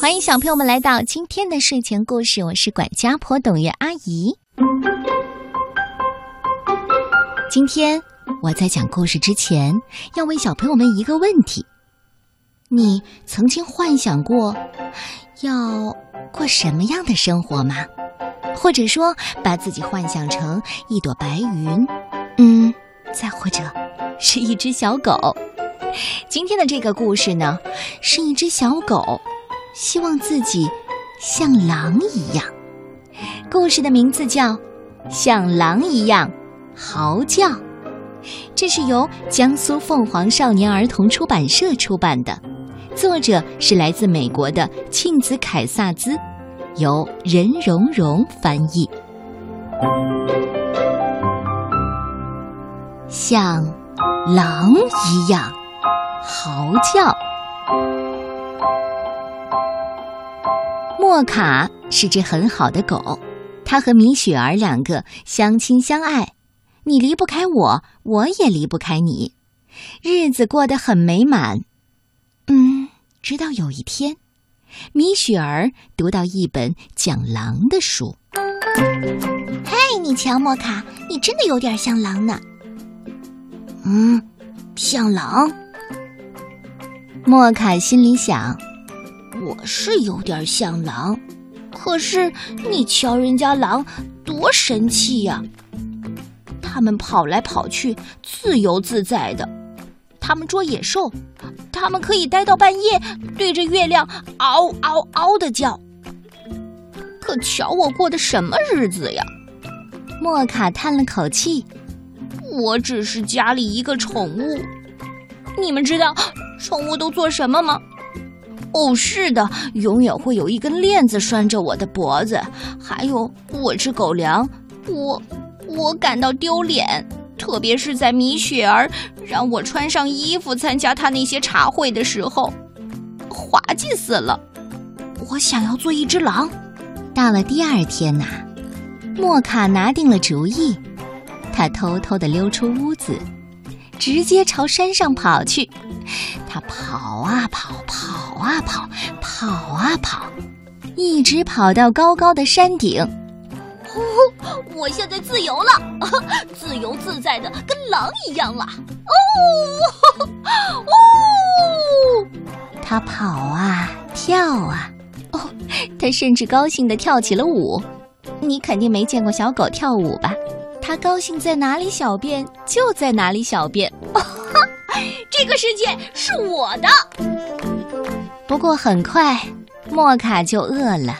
欢迎小朋友们来到今天的睡前故事，我是管家婆董月阿姨。今天我在讲故事之前，要问小朋友们一个问题：你曾经幻想过要过什么样的生活吗？或者说，把自己幻想成一朵白云，嗯，再或者是一只小狗。今天的这个故事呢，是一只小狗。希望自己像狼一样。故事的名字叫《像狼一样嚎叫》，这是由江苏凤凰少年儿童出版社出版的，作者是来自美国的庆子凯萨兹，由任蓉蓉翻译。像狼一样嚎叫。莫卡是只很好的狗，它和米雪儿两个相亲相爱，你离不开我，我也离不开你，日子过得很美满。嗯，直到有一天，米雪儿读到一本讲狼的书。嘿，你瞧，莫卡，你真的有点像狼呢。嗯，像狼。莫卡心里想。我是有点像狼，可是你瞧人家狼多神气呀！他们跑来跑去，自由自在的；他们捉野兽，他们可以待到半夜，对着月亮嗷嗷嗷的叫。可瞧我过的什么日子呀！莫卡叹了口气：“我只是家里一个宠物。你们知道宠物都做什么吗？”哦，是的，永远会有一根链子拴着我的脖子。还有，我吃狗粮，我我感到丢脸，特别是在米雪儿让我穿上衣服参加她那些茶会的时候，滑稽死了。我想要做一只狼。到了第二天呐，莫卡拿定了主意，他偷偷的溜出屋子，直接朝山上跑去。他跑啊跑，跑啊跑，跑啊跑，一直跑到高高的山顶。哦，我现在自由了，自由自在的跟狼一样了。哦，哦，他跑啊跳啊，哦，他甚至高兴的跳起了舞。你肯定没见过小狗跳舞吧？它高兴在哪里小便就在哪里小便。这个世界是我的。不过很快，莫卡就饿了。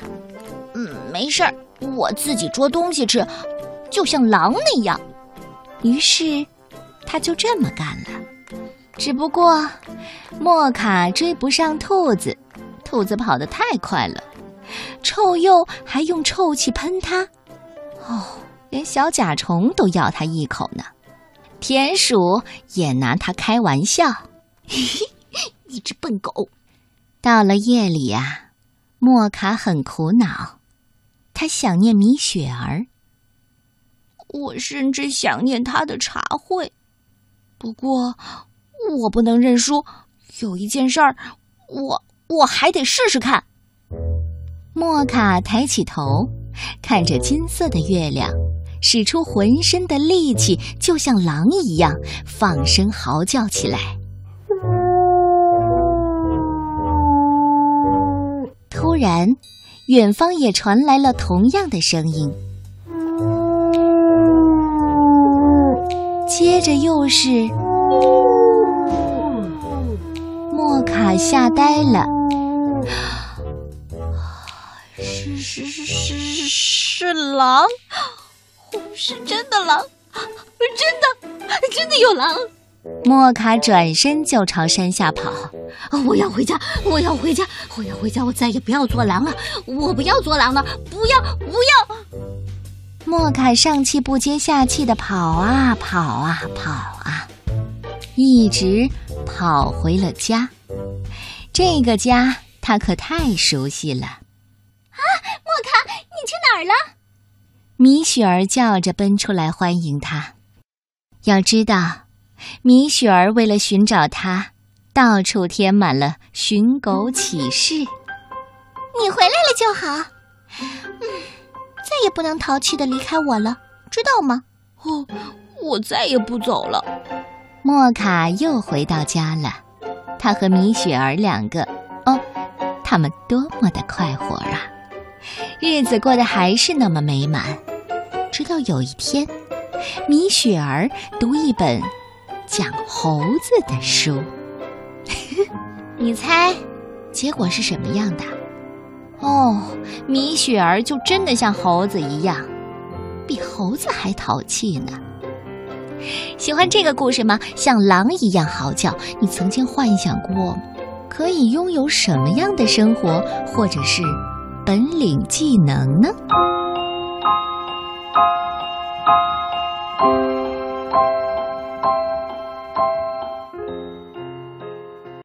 嗯，没事儿，我自己捉东西吃，就像狼那样。于是，他就这么干了。只不过，莫卡追不上兔子，兔子跑得太快了，臭鼬还用臭气喷它。哦，连小甲虫都咬它一口呢。田鼠也拿它开玩笑：“嘿 嘿一只笨狗。”到了夜里啊，莫卡很苦恼，他想念米雪儿。我甚至想念他的茶会。不过，我不能认输。有一件事儿，我我还得试试看。莫卡抬起头，看着金色的月亮。使出浑身的力气，就像狼一样放声嚎叫起来。突然，远方也传来了同样的声音，接着又是……莫卡吓呆了，是是是是是狼。是真的狼，真的，真的有狼！莫卡转身就朝山下跑。我要回家，我要回家，我要回家！我再也不要做狼了，我不要做狼了，不要，不要！莫卡上气不接下气的跑啊跑啊跑啊，一直跑回了家。这个家他可太熟悉了。啊，莫卡，你去哪儿了？米雪儿叫着奔出来欢迎他。要知道，米雪儿为了寻找他，到处贴满了寻狗启事。你回来了就好。嗯，再也不能淘气的离开我了，知道吗？哦，我再也不走了。莫卡又回到家了，他和米雪儿两个，哦，他们多么的快活啊！日子过得还是那么美满。直到有一天，米雪儿读一本讲猴子的书。你猜结果是什么样的？哦米雪儿就真的像猴子一样比猴子还淘气呢。喜欢这个故事吗？像狼一样嚎叫你曾经幻想过可以拥有什么样的生活或者是本领技能呢？